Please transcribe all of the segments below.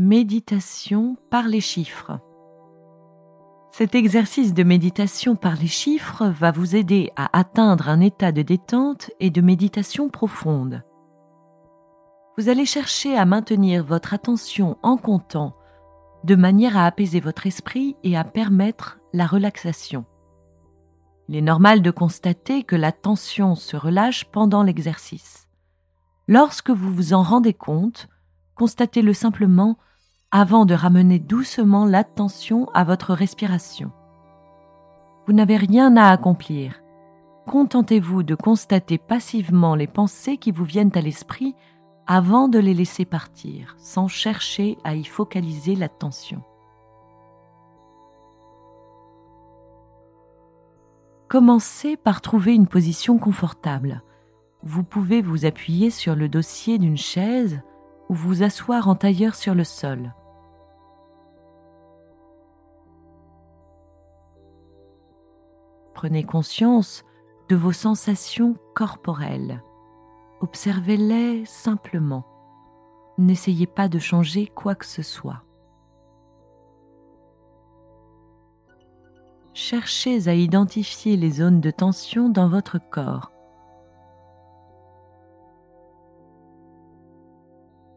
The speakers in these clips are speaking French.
Méditation par les chiffres. Cet exercice de méditation par les chiffres va vous aider à atteindre un état de détente et de méditation profonde. Vous allez chercher à maintenir votre attention en comptant de manière à apaiser votre esprit et à permettre la relaxation. Il est normal de constater que la tension se relâche pendant l'exercice. Lorsque vous vous en rendez compte, constatez-le simplement avant de ramener doucement l'attention à votre respiration. Vous n'avez rien à accomplir. Contentez-vous de constater passivement les pensées qui vous viennent à l'esprit avant de les laisser partir, sans chercher à y focaliser l'attention. Commencez par trouver une position confortable. Vous pouvez vous appuyer sur le dossier d'une chaise ou vous asseoir en tailleur sur le sol. Prenez conscience de vos sensations corporelles. Observez-les simplement. N'essayez pas de changer quoi que ce soit. Cherchez à identifier les zones de tension dans votre corps.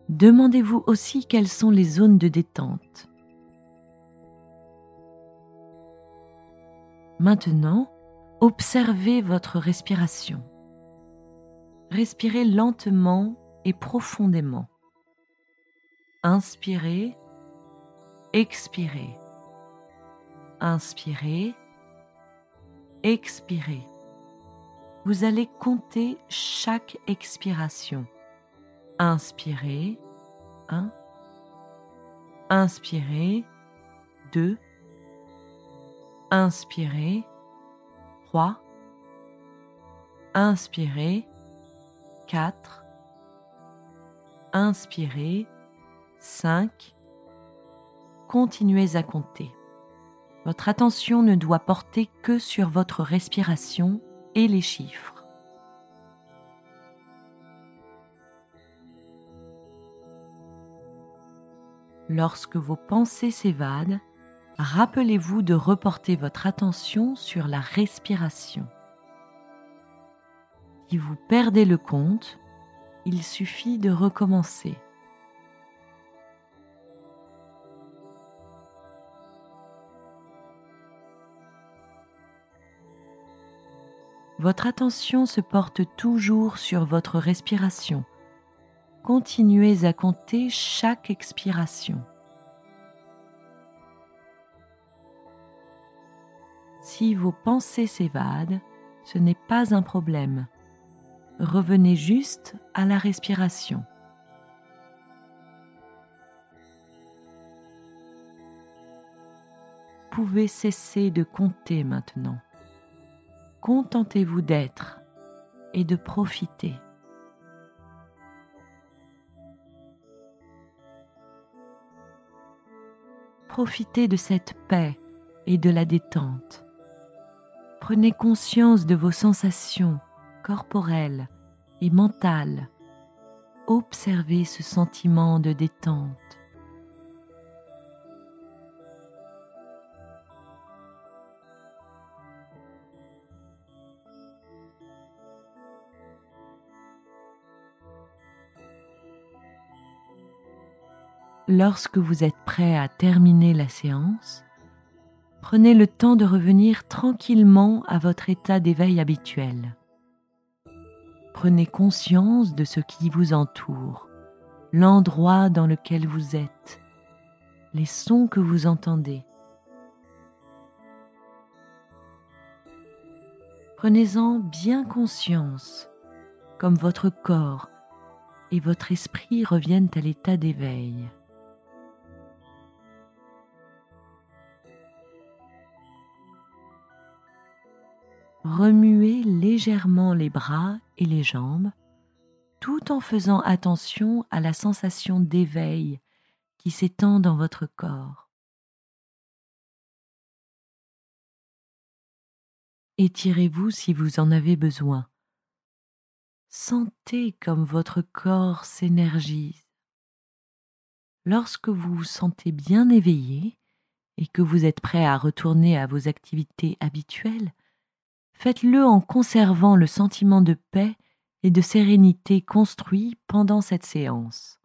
Demandez-vous aussi quelles sont les zones de détente. Maintenant, observez votre respiration. Respirez lentement et profondément. Inspirez, expirez. Inspirez, expirez. Vous allez compter chaque expiration. Inspirez, 1. Inspirez, 2. Inspirez, 3. Inspirez, 4. Inspirez, 5. Continuez à compter. Votre attention ne doit porter que sur votre respiration et les chiffres. Lorsque vos pensées s'évadent, rappelez-vous de reporter votre attention sur la respiration. Si vous perdez le compte, il suffit de recommencer. Votre attention se porte toujours sur votre respiration continuez à compter chaque expiration. Si vos pensées s'évadent, ce n'est pas un problème. Revenez juste à la respiration. Pouvez cesser de compter maintenant. Contentez-vous d'être et de profiter. Profitez de cette paix et de la détente. Prenez conscience de vos sensations corporelles et mentales. Observez ce sentiment de détente. Lorsque vous êtes prêt à terminer la séance, prenez le temps de revenir tranquillement à votre état d'éveil habituel. Prenez conscience de ce qui vous entoure, l'endroit dans lequel vous êtes, les sons que vous entendez. Prenez-en bien conscience, comme votre corps et votre esprit reviennent à l'état d'éveil. Remuez légèrement les bras et les jambes tout en faisant attention à la sensation d'éveil qui s'étend dans votre corps. Étirez-vous si vous en avez besoin. Sentez comme votre corps s'énergise. Lorsque vous vous sentez bien éveillé et que vous êtes prêt à retourner à vos activités habituelles, faites-le en conservant le sentiment de paix et de sérénité construit pendant cette séance.